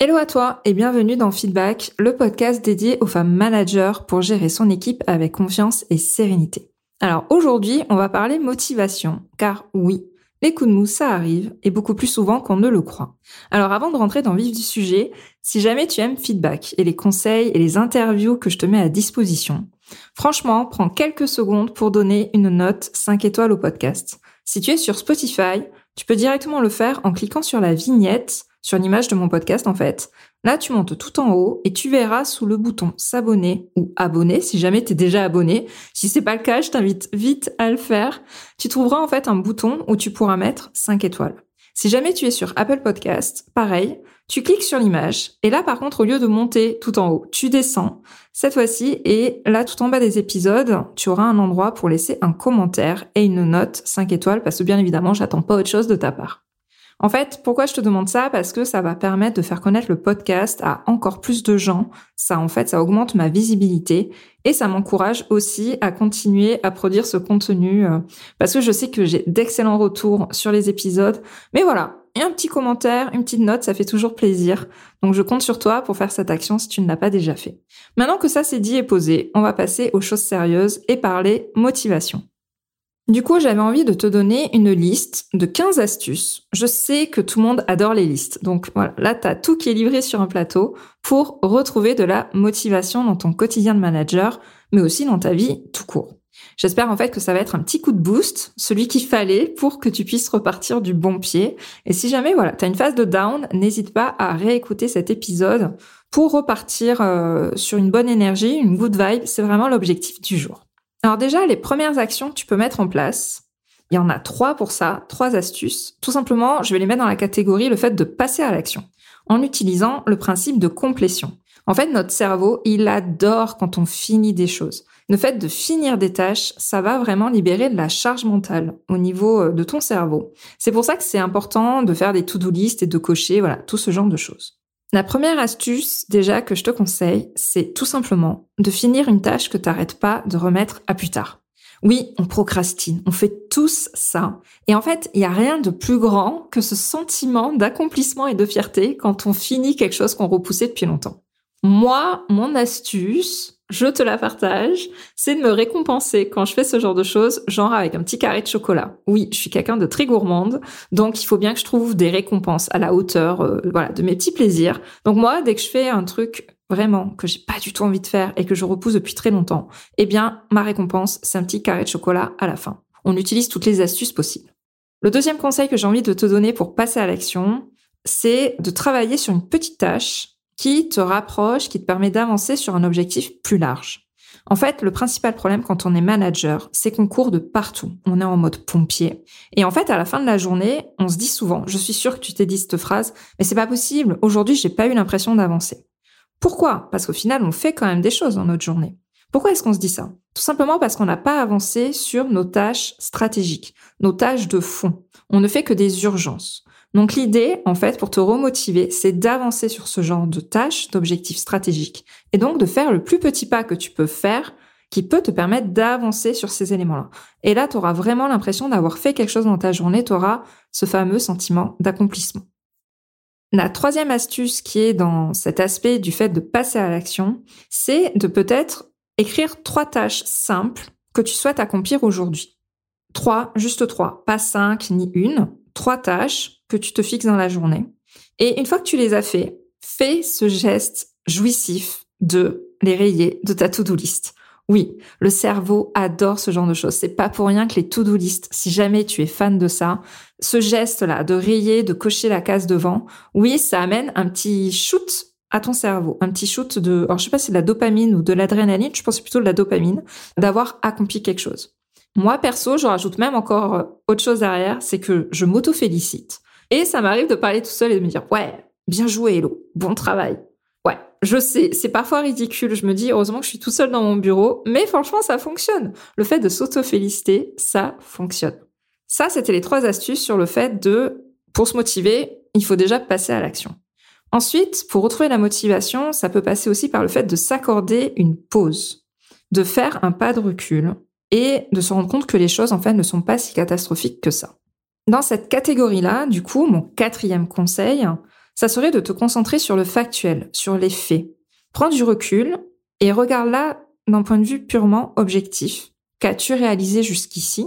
Hello à toi et bienvenue dans Feedback, le podcast dédié aux femmes managers pour gérer son équipe avec confiance et sérénité. Alors aujourd'hui, on va parler motivation, car oui, les coups de mou, ça arrive, et beaucoup plus souvent qu'on ne le croit. Alors avant de rentrer dans le vif du sujet, si jamais tu aimes Feedback et les conseils et les interviews que je te mets à disposition, franchement, prends quelques secondes pour donner une note 5 étoiles au podcast. Si tu es sur Spotify, tu peux directement le faire en cliquant sur la vignette sur l'image de mon podcast en fait. Là, tu montes tout en haut et tu verras sous le bouton s'abonner ou abonner si jamais tu es déjà abonné. Si c'est pas le cas, je t'invite vite à le faire. Tu trouveras en fait un bouton où tu pourras mettre 5 étoiles. Si jamais tu es sur Apple Podcast, pareil, tu cliques sur l'image et là par contre au lieu de monter tout en haut, tu descends cette fois-ci et là tout en bas des épisodes, tu auras un endroit pour laisser un commentaire et une note 5 étoiles parce que bien évidemment, j'attends pas autre chose de ta part. En fait, pourquoi je te demande ça? Parce que ça va permettre de faire connaître le podcast à encore plus de gens. Ça, en fait, ça augmente ma visibilité et ça m'encourage aussi à continuer à produire ce contenu euh, parce que je sais que j'ai d'excellents retours sur les épisodes. Mais voilà, un petit commentaire, une petite note, ça fait toujours plaisir. Donc je compte sur toi pour faire cette action si tu ne l'as pas déjà fait. Maintenant que ça c'est dit et posé, on va passer aux choses sérieuses et parler motivation. Du coup, j'avais envie de te donner une liste de 15 astuces. Je sais que tout le monde adore les listes. Donc voilà, là, tu tout qui est livré sur un plateau pour retrouver de la motivation dans ton quotidien de manager, mais aussi dans ta vie tout court. J'espère en fait que ça va être un petit coup de boost, celui qu'il fallait pour que tu puisses repartir du bon pied. Et si jamais voilà, tu as une phase de down, n'hésite pas à réécouter cet épisode pour repartir euh, sur une bonne énergie, une good vibe. C'est vraiment l'objectif du jour. Alors déjà, les premières actions que tu peux mettre en place, il y en a trois pour ça, trois astuces. Tout simplement, je vais les mettre dans la catégorie le fait de passer à l'action, en utilisant le principe de complétion. En fait, notre cerveau, il adore quand on finit des choses. Le fait de finir des tâches, ça va vraiment libérer de la charge mentale au niveau euh, de ton cerveau. C'est pour ça que c'est important de faire des to-do list et de cocher, voilà, tout ce genre de choses. La première astuce déjà que je te conseille, c'est tout simplement de finir une tâche que tu n'arrêtes pas de remettre à plus tard. Oui, on procrastine, on fait tous ça. Et en fait, il n'y a rien de plus grand que ce sentiment d'accomplissement et de fierté quand on finit quelque chose qu'on repoussait depuis longtemps. Moi, mon astuce, je te la partage, c'est de me récompenser quand je fais ce genre de choses, genre avec un petit carré de chocolat. Oui, je suis quelqu'un de très gourmande, donc il faut bien que je trouve des récompenses à la hauteur, euh, voilà, de mes petits plaisirs. Donc moi, dès que je fais un truc vraiment que j'ai pas du tout envie de faire et que je repousse depuis très longtemps, eh bien, ma récompense, c'est un petit carré de chocolat à la fin. On utilise toutes les astuces possibles. Le deuxième conseil que j'ai envie de te donner pour passer à l'action, c'est de travailler sur une petite tâche qui te rapproche, qui te permet d'avancer sur un objectif plus large. En fait, le principal problème quand on est manager, c'est qu'on court de partout. On est en mode pompier. Et en fait, à la fin de la journée, on se dit souvent, je suis sûre que tu t'es dit cette phrase, mais c'est pas possible. Aujourd'hui, j'ai pas eu l'impression d'avancer. Pourquoi? Parce qu'au final, on fait quand même des choses dans notre journée. Pourquoi est-ce qu'on se dit ça? Tout simplement parce qu'on n'a pas avancé sur nos tâches stratégiques, nos tâches de fond. On ne fait que des urgences. Donc l'idée, en fait, pour te remotiver, c'est d'avancer sur ce genre de tâches, d'objectifs stratégiques, et donc de faire le plus petit pas que tu peux faire qui peut te permettre d'avancer sur ces éléments-là. Et là, tu auras vraiment l'impression d'avoir fait quelque chose dans ta journée, tu auras ce fameux sentiment d'accomplissement. La troisième astuce qui est dans cet aspect du fait de passer à l'action, c'est de peut-être écrire trois tâches simples que tu souhaites accomplir aujourd'hui. Trois, juste trois, pas cinq ni une, trois tâches que tu te fixes dans la journée. Et une fois que tu les as fait, fais ce geste jouissif de les rayer de ta to-do list. Oui, le cerveau adore ce genre de choses. C'est pas pour rien que les to-do list, si jamais tu es fan de ça, ce geste-là de rayer, de cocher la case devant, oui, ça amène un petit shoot à ton cerveau, un petit shoot de, alors je sais pas si c'est de la dopamine ou de l'adrénaline, je pense plutôt de la dopamine, d'avoir accompli quelque chose. Moi, perso, je rajoute même encore autre chose derrière, c'est que je m'auto-félicite. Et ça m'arrive de parler tout seul et de me dire, ouais, bien joué, Hello, bon travail. Ouais, Je sais, c'est parfois ridicule. Je me dis, heureusement que je suis tout seul dans mon bureau, mais franchement, ça fonctionne. Le fait de s'auto-féliciter, ça fonctionne. Ça, c'était les trois astuces sur le fait de, pour se motiver, il faut déjà passer à l'action. Ensuite, pour retrouver la motivation, ça peut passer aussi par le fait de s'accorder une pause, de faire un pas de recul et de se rendre compte que les choses, en fait, ne sont pas si catastrophiques que ça. Dans cette catégorie-là, du coup, mon quatrième conseil, ça serait de te concentrer sur le factuel, sur les faits. Prends du recul et regarde là d'un point de vue purement objectif. Qu'as-tu réalisé jusqu'ici?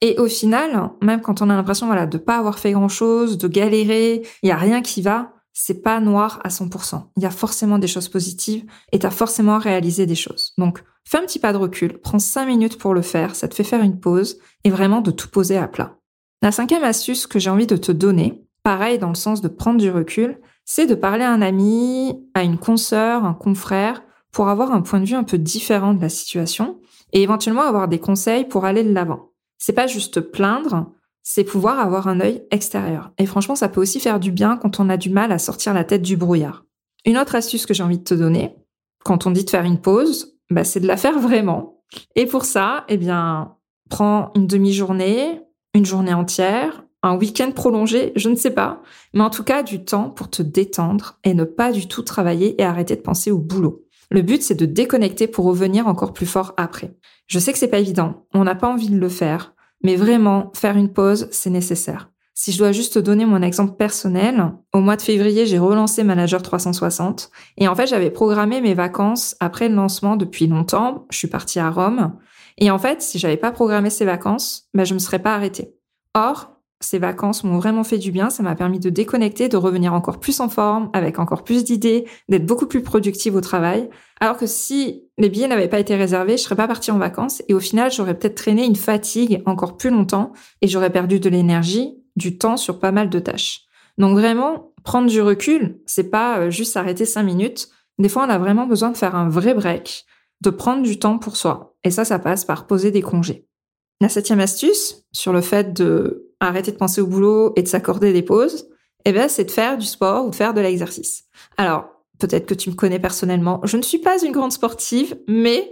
Et au final, même quand on a l'impression voilà de pas avoir fait grand-chose, de galérer, il y a rien qui va, c'est pas noir à 100%. Il y a forcément des choses positives et tu as forcément réalisé des choses. Donc, fais un petit pas de recul, prends 5 minutes pour le faire, ça te fait faire une pause et vraiment de tout poser à plat. La cinquième astuce que j'ai envie de te donner, pareil dans le sens de prendre du recul, c'est de parler à un ami, à une consoeur, un confrère, pour avoir un point de vue un peu différent de la situation et éventuellement avoir des conseils pour aller de l'avant. C'est pas juste plaindre, c'est pouvoir avoir un œil extérieur. Et franchement, ça peut aussi faire du bien quand on a du mal à sortir la tête du brouillard. Une autre astuce que j'ai envie de te donner, quand on dit de faire une pause, bah, c'est de la faire vraiment. Et pour ça, eh bien, prends une demi-journée, une journée entière, un week-end prolongé, je ne sais pas, mais en tout cas du temps pour te détendre et ne pas du tout travailler et arrêter de penser au boulot. Le but, c'est de déconnecter pour revenir encore plus fort après. Je sais que c'est pas évident, on n'a pas envie de le faire, mais vraiment, faire une pause, c'est nécessaire. Si je dois juste te donner mon exemple personnel, au mois de février, j'ai relancé Manager 360 et en fait, j'avais programmé mes vacances après le lancement depuis longtemps. Je suis partie à Rome et en fait, si j'avais pas programmé ces vacances, ben, je me serais pas arrêtée. Or, ces vacances m'ont vraiment fait du bien, ça m'a permis de déconnecter, de revenir encore plus en forme, avec encore plus d'idées, d'être beaucoup plus productive au travail. Alors que si les billets n'avaient pas été réservés, je serais pas partie en vacances et au final, j'aurais peut-être traîné une fatigue encore plus longtemps et j'aurais perdu de l'énergie, du temps sur pas mal de tâches. Donc vraiment, prendre du recul, c'est pas euh, juste s'arrêter cinq minutes. Des fois, on a vraiment besoin de faire un vrai break, de prendre du temps pour soi. Et ça, ça passe par poser des congés. La septième astuce sur le fait de arrêter de penser au boulot et de s'accorder des pauses, eh ben, c'est de faire du sport ou de faire de l'exercice. Alors, peut-être que tu me connais personnellement. Je ne suis pas une grande sportive, mais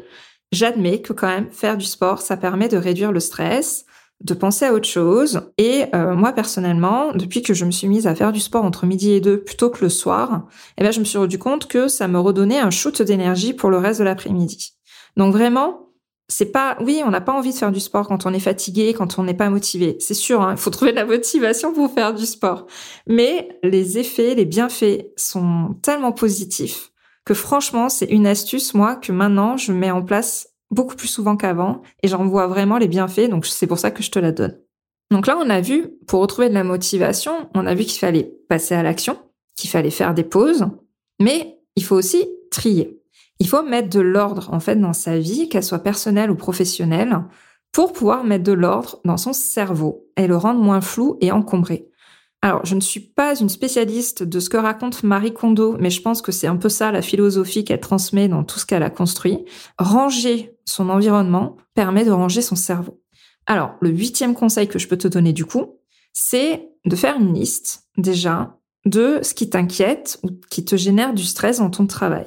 j'admets que quand même faire du sport, ça permet de réduire le stress, de penser à autre chose. Et euh, moi personnellement, depuis que je me suis mise à faire du sport entre midi et deux plutôt que le soir, eh ben je me suis rendu compte que ça me redonnait un shoot d'énergie pour le reste de l'après-midi. Donc vraiment, c'est pas, oui, on n'a pas envie de faire du sport quand on est fatigué, quand on n'est pas motivé. C'est sûr, hein, il faut trouver de la motivation pour faire du sport. Mais les effets, les bienfaits sont tellement positifs que franchement, c'est une astuce, moi, que maintenant, je mets en place beaucoup plus souvent qu'avant et j'en vois vraiment les bienfaits. Donc, c'est pour ça que je te la donne. Donc là, on a vu, pour retrouver de la motivation, on a vu qu'il fallait passer à l'action, qu'il fallait faire des pauses, mais il faut aussi trier. Il faut mettre de l'ordre en fait dans sa vie, qu'elle soit personnelle ou professionnelle, pour pouvoir mettre de l'ordre dans son cerveau et le rendre moins flou et encombré. Alors, je ne suis pas une spécialiste de ce que raconte Marie Kondo, mais je pense que c'est un peu ça la philosophie qu'elle transmet dans tout ce qu'elle a construit. Ranger son environnement permet de ranger son cerveau. Alors, le huitième conseil que je peux te donner du coup, c'est de faire une liste déjà de ce qui t'inquiète ou qui te génère du stress dans ton travail.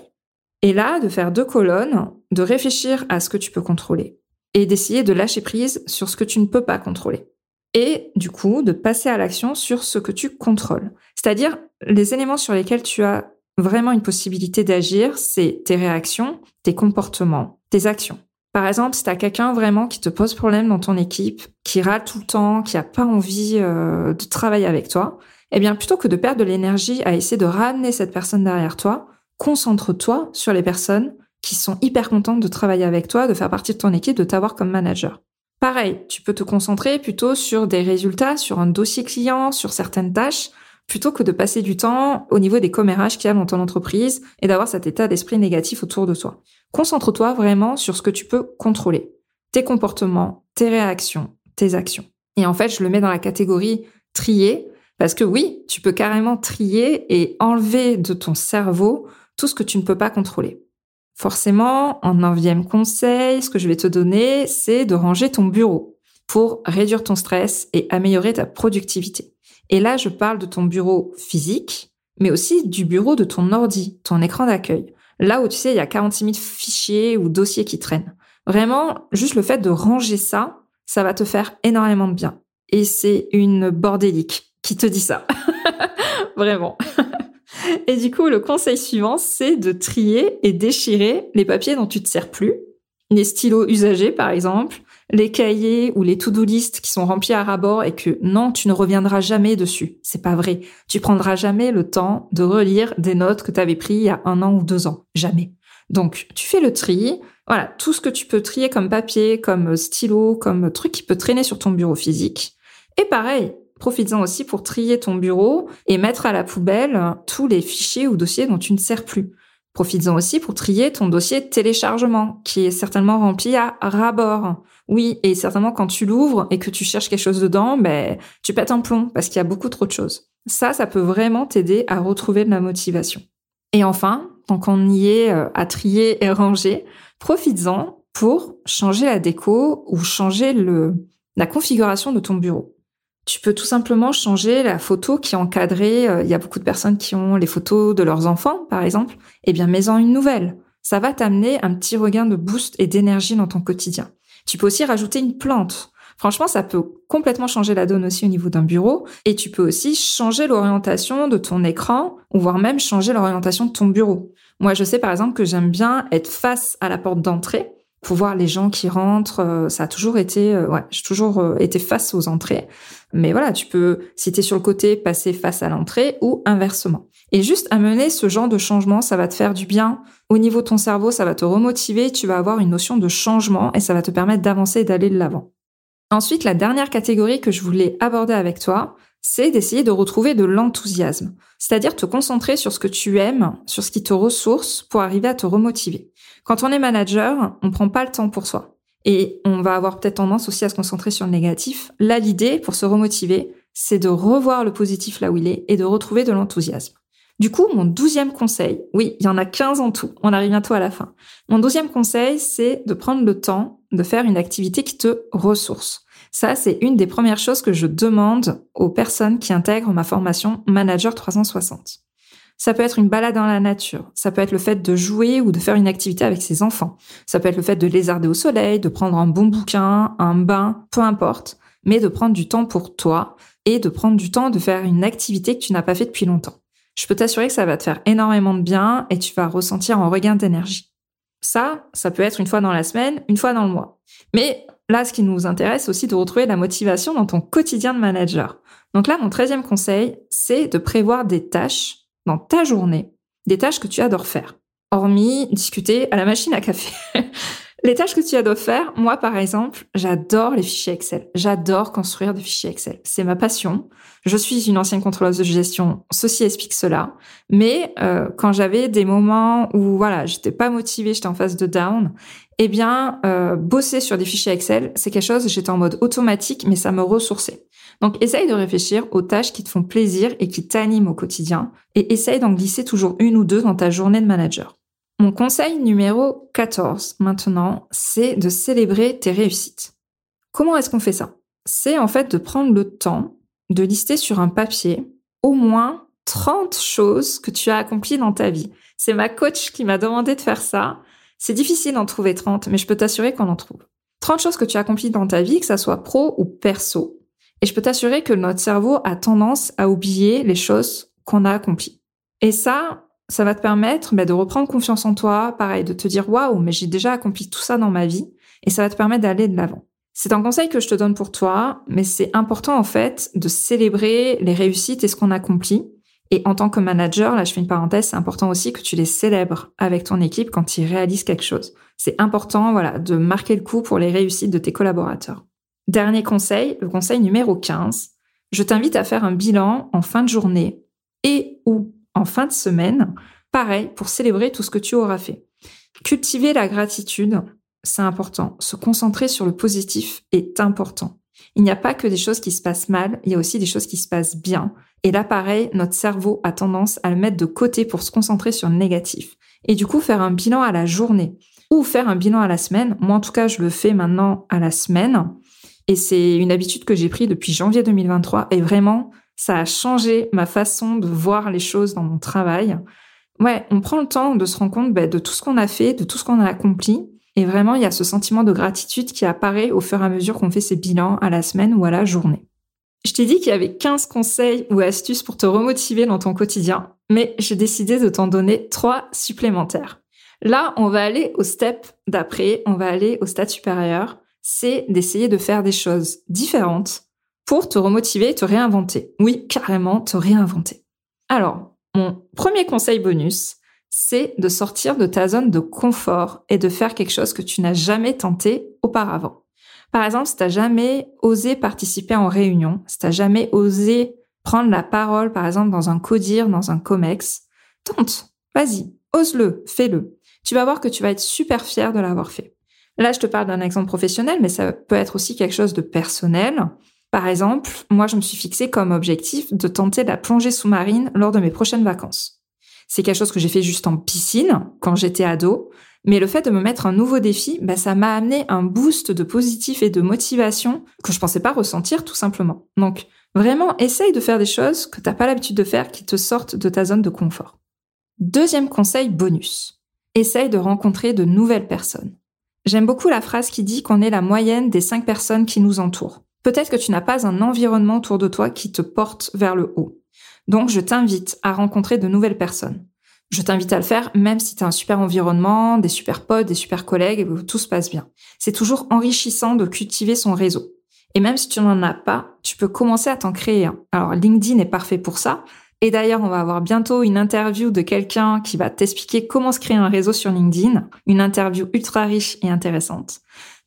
Et là, de faire deux colonnes, de réfléchir à ce que tu peux contrôler et d'essayer de lâcher prise sur ce que tu ne peux pas contrôler. Et du coup, de passer à l'action sur ce que tu contrôles. C'est-à-dire les éléments sur lesquels tu as vraiment une possibilité d'agir, c'est tes réactions, tes comportements, tes actions. Par exemple, si tu as quelqu'un vraiment qui te pose problème dans ton équipe, qui râle tout le temps, qui a pas envie euh, de travailler avec toi, eh bien plutôt que de perdre de l'énergie à essayer de ramener cette personne derrière toi, concentre-toi sur les personnes qui sont hyper contentes de travailler avec toi, de faire partie de ton équipe, de t'avoir comme manager. Pareil, tu peux te concentrer plutôt sur des résultats, sur un dossier client, sur certaines tâches, plutôt que de passer du temps au niveau des commérages qu'il y a dans ton entreprise et d'avoir cet état d'esprit négatif autour de toi. Concentre-toi vraiment sur ce que tu peux contrôler. Tes comportements, tes réactions, tes actions. Et en fait, je le mets dans la catégorie trier, parce que oui, tu peux carrément trier et enlever de ton cerveau tout ce que tu ne peux pas contrôler. Forcément, en neuvième conseil, ce que je vais te donner, c'est de ranger ton bureau pour réduire ton stress et améliorer ta productivité. Et là, je parle de ton bureau physique, mais aussi du bureau de ton ordi, ton écran d'accueil. Là où tu sais, il y a 46 000 fichiers ou dossiers qui traînent. Vraiment, juste le fait de ranger ça, ça va te faire énormément de bien. Et c'est une bordélique qui te dit ça. Vraiment. Et du coup, le conseil suivant, c'est de trier et déchirer les papiers dont tu te sers plus. Les stylos usagés, par exemple, les cahiers ou les to-do list qui sont remplis à rabord et que non, tu ne reviendras jamais dessus. C'est pas vrai. Tu prendras jamais le temps de relire des notes que tu avais prises il y a un an ou deux ans. Jamais. Donc, tu fais le tri. Voilà, tout ce que tu peux trier comme papier, comme stylo, comme truc qui peut traîner sur ton bureau physique. Et pareil, profites-en aussi pour trier ton bureau et mettre à la poubelle tous les fichiers ou dossiers dont tu ne sers plus. Profites-en aussi pour trier ton dossier de téléchargement, qui est certainement rempli à rabord. Oui, et certainement quand tu l'ouvres et que tu cherches quelque chose dedans, ben, tu pètes un plomb parce qu'il y a beaucoup trop de choses. Ça, ça peut vraiment t'aider à retrouver de la motivation. Et enfin, tant qu'on y est euh, à trier et ranger, profites-en pour changer la déco ou changer la configuration de ton bureau. Tu peux tout simplement changer la photo qui est encadrée. Euh, il y a beaucoup de personnes qui ont les photos de leurs enfants, par exemple. Eh bien, mets-en une nouvelle. Ça va t'amener un petit regain de boost et d'énergie dans ton quotidien. Tu peux aussi rajouter une plante. Franchement, ça peut complètement changer la donne aussi au niveau d'un bureau. Et tu peux aussi changer l'orientation de ton écran, ou voire même changer l'orientation de ton bureau. Moi, je sais par exemple que j'aime bien être face à la porte d'entrée pour voir les gens qui rentrent. Euh, ça a toujours été, euh, ouais, j'ai toujours euh, été face aux entrées. Mais voilà, tu peux, si tu sur le côté, passer face à l'entrée ou inversement. Et juste amener ce genre de changement, ça va te faire du bien. Au niveau de ton cerveau, ça va te remotiver, tu vas avoir une notion de changement et ça va te permettre d'avancer et d'aller de l'avant. Ensuite, la dernière catégorie que je voulais aborder avec toi, c'est d'essayer de retrouver de l'enthousiasme. C'est-à-dire te concentrer sur ce que tu aimes, sur ce qui te ressource pour arriver à te remotiver. Quand on est manager, on prend pas le temps pour soi. Et on va avoir peut-être tendance aussi à se concentrer sur le négatif. Là, l'idée, pour se remotiver, c'est de revoir le positif là où il est et de retrouver de l'enthousiasme. Du coup, mon douzième conseil, oui, il y en a 15 en tout, on arrive bientôt à la fin. Mon douzième conseil, c'est de prendre le temps de faire une activité qui te ressource. Ça, c'est une des premières choses que je demande aux personnes qui intègrent ma formation Manager 360. Ça peut être une balade dans la nature. Ça peut être le fait de jouer ou de faire une activité avec ses enfants. Ça peut être le fait de lézarder au soleil, de prendre un bon bouquin, un bain, peu importe. Mais de prendre du temps pour toi et de prendre du temps de faire une activité que tu n'as pas fait depuis longtemps. Je peux t'assurer que ça va te faire énormément de bien et tu vas ressentir un regain d'énergie. Ça, ça peut être une fois dans la semaine, une fois dans le mois. Mais là, ce qui nous intéresse aussi de retrouver la motivation dans ton quotidien de manager. Donc là, mon treizième conseil, c'est de prévoir des tâches dans ta journée des tâches que tu adores faire, hormis discuter à la machine à café. les tâches que tu adores faire, moi par exemple, j'adore les fichiers Excel. J'adore construire des fichiers Excel. C'est ma passion. Je suis une ancienne contrôleuse de gestion, ceci explique cela. Mais euh, quand j'avais des moments où voilà, j'étais pas motivée, j'étais en phase de down, eh bien, euh, bosser sur des fichiers Excel, c'est quelque chose, j'étais en mode automatique, mais ça me ressourçait. Donc, essaye de réfléchir aux tâches qui te font plaisir et qui t'animent au quotidien, et essaye d'en glisser toujours une ou deux dans ta journée de manager. Mon conseil numéro 14, maintenant, c'est de célébrer tes réussites. Comment est-ce qu'on fait ça? C'est en fait de prendre le temps de lister sur un papier au moins 30 choses que tu as accomplies dans ta vie. C'est ma coach qui m'a demandé de faire ça. C'est difficile d'en trouver 30, mais je peux t'assurer qu'on en trouve. 30 choses que tu as accomplies dans ta vie, que ça soit pro ou perso. Et je peux t'assurer que notre cerveau a tendance à oublier les choses qu'on a accomplies. Et ça, ça va te permettre bah, de reprendre confiance en toi, pareil, de te dire waouh, mais j'ai déjà accompli tout ça dans ma vie, et ça va te permettre d'aller de l'avant. C'est un conseil que je te donne pour toi, mais c'est important en fait de célébrer les réussites et ce qu'on accomplit. Et en tant que manager, là je fais une parenthèse, c'est important aussi que tu les célèbres avec ton équipe quand ils réalisent quelque chose. C'est important, voilà, de marquer le coup pour les réussites de tes collaborateurs. Dernier conseil, le conseil numéro 15. Je t'invite à faire un bilan en fin de journée et ou en fin de semaine, pareil, pour célébrer tout ce que tu auras fait. Cultiver la gratitude, c'est important. Se concentrer sur le positif est important. Il n'y a pas que des choses qui se passent mal, il y a aussi des choses qui se passent bien. Et là, pareil, notre cerveau a tendance à le mettre de côté pour se concentrer sur le négatif. Et du coup, faire un bilan à la journée ou faire un bilan à la semaine. Moi, en tout cas, je le fais maintenant à la semaine. Et c'est une habitude que j'ai prise depuis janvier 2023. Et vraiment, Ça a changé ma façon de voir les choses dans mon travail. Ouais, on prend le temps de se rendre compte bah, de tout ce qu'on a fait, de tout ce qu'on a accompli. Et vraiment, il y a ce sentiment de gratitude qui apparaît au fur et à mesure qu'on fait ses bilans à la semaine ou à la journée. Je t'ai dit qu'il y avait 15 conseils ou astuces pour te remotiver dans ton quotidien, mais j'ai décidé de t'en donner trois supplémentaires. Là, on va aller au step d'après, on va aller au stade supérieur, c'est d'essayer de faire des choses différentes pour te remotiver, te réinventer. Oui, carrément, te réinventer. Alors, mon premier conseil bonus, c'est de sortir de ta zone de confort et de faire quelque chose que tu n'as jamais tenté auparavant. Par exemple, si t'as jamais osé participer en réunion, si t'as jamais osé prendre la parole, par exemple, dans un codir, dans un comex, tente, vas-y, ose-le, fais-le. Tu vas voir que tu vas être super fier de l'avoir fait. Là, je te parle d'un exemple professionnel, mais ça peut être aussi quelque chose de personnel. Par exemple, moi, je me suis fixé comme objectif de tenter la plongée sous-marine lors de mes prochaines vacances. C'est quelque chose que j'ai fait juste en piscine quand j'étais ado, mais le fait de me mettre un nouveau défi, bah, ça m'a amené un boost de positif et de motivation que je pensais pas ressentir tout simplement. Donc, vraiment, essaye de faire des choses que t'as pas l'habitude de faire qui te sortent de ta zone de confort. Deuxième conseil bonus. Essaye de rencontrer de nouvelles personnes. J'aime beaucoup la phrase qui dit qu'on est la moyenne des cinq personnes qui nous entourent. Peut-être que tu n'as pas un environnement autour de toi qui te porte vers le haut. Donc, je t'invite à rencontrer de nouvelles personnes. Je t'invite à le faire même si tu as un super environnement, des super potes, des super collègues et tout se passe bien. C'est toujours enrichissant de cultiver son réseau. Et même si tu n'en as pas, tu peux commencer à t'en créer un. Alors LinkedIn est parfait pour ça. Et d'ailleurs, on va avoir bientôt une interview de quelqu'un qui va t'expliquer comment se créer un réseau sur LinkedIn. Une interview ultra riche et intéressante.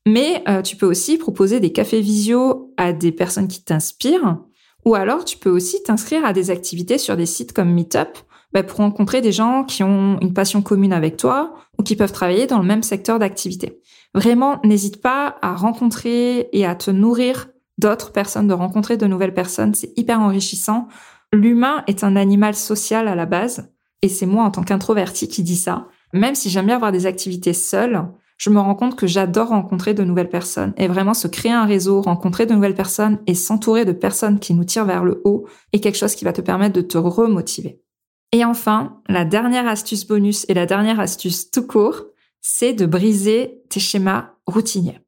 Mais euh, tu peux aussi proposer des cafés visio à des personnes qui t'inspirent. Ou alors, tu peux aussi t'inscrire à des activités sur des sites comme Meetup bah, pour rencontrer des gens qui ont une passion commune avec toi ou qui peuvent travailler dans le même secteur d'activité. Vraiment, n'hésite pas à rencontrer et à te nourrir d'autres personnes, de rencontrer de nouvelles personnes. C'est hyper enrichissant. L'humain est un animal social à la base. Et c'est moi, en tant qu'introverti, qui dis ça. Même si j'aime bien avoir des activités seules, je me rends compte que j'adore rencontrer de nouvelles personnes. Et vraiment, se créer un réseau, rencontrer de nouvelles personnes et s'entourer de personnes qui nous tirent vers le haut est quelque chose qui va te permettre de te remotiver. Et enfin, la dernière astuce bonus et la dernière astuce tout court, c'est de briser tes schémas routiniers.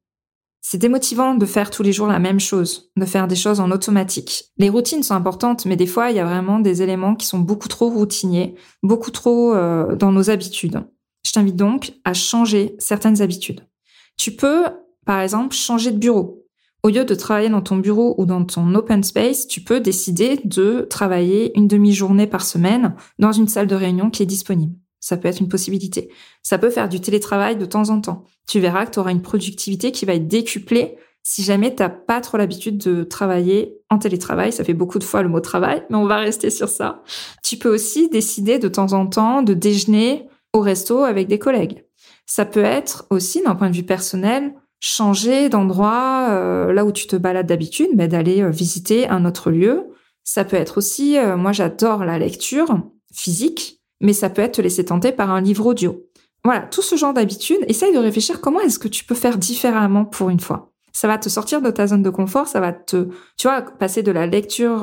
C'est démotivant de faire tous les jours la même chose, de faire des choses en automatique. Les routines sont importantes, mais des fois, il y a vraiment des éléments qui sont beaucoup trop routiniers, beaucoup trop euh, dans nos habitudes. Je t'invite donc à changer certaines habitudes. Tu peux, par exemple, changer de bureau. Au lieu de travailler dans ton bureau ou dans ton open space, tu peux décider de travailler une demi-journée par semaine dans une salle de réunion qui est disponible. Ça peut être une possibilité. Ça peut faire du télétravail de temps en temps. Tu verras que tu auras une productivité qui va être décuplée si jamais t'as pas trop l'habitude de travailler en télétravail. Ça fait beaucoup de fois le mot travail, mais on va rester sur ça. Tu peux aussi décider de temps en temps de déjeuner au resto avec des collègues. Ça peut être aussi, d'un point de vue personnel, changer d'endroit euh, là où tu te balades d'habitude, mais d'aller euh, visiter un autre lieu. Ça peut être aussi, euh, moi j'adore la lecture physique, mais ça peut être te laisser tenter par un livre audio. Voilà, tout ce genre d'habitude, essaye de réfléchir comment est-ce que tu peux faire différemment pour une fois. Ça va te sortir de ta zone de confort, ça va te, tu vois, passer de la lecture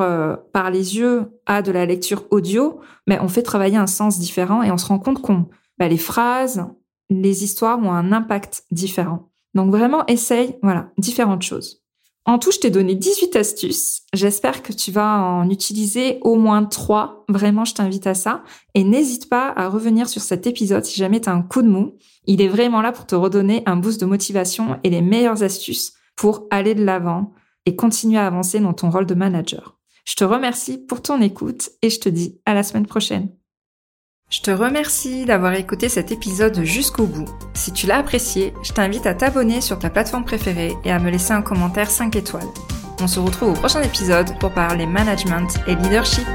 par les yeux à de la lecture audio, mais on fait travailler un sens différent et on se rend compte qu'on, bah, les phrases, les histoires ont un impact différent. Donc vraiment, essaye, voilà, différentes choses. En tout, je t'ai donné 18 astuces. J'espère que tu vas en utiliser au moins 3. Vraiment, je t'invite à ça. Et n'hésite pas à revenir sur cet épisode si jamais tu as un coup de mou. Il est vraiment là pour te redonner un boost de motivation et les meilleures astuces pour aller de l'avant et continuer à avancer dans ton rôle de manager. Je te remercie pour ton écoute et je te dis à la semaine prochaine. Je te remercie d'avoir écouté cet épisode jusqu'au bout. Si tu l'as apprécié, je t'invite à t'abonner sur ta plateforme préférée et à me laisser un commentaire 5 étoiles. On se retrouve au prochain épisode pour parler management et leadership.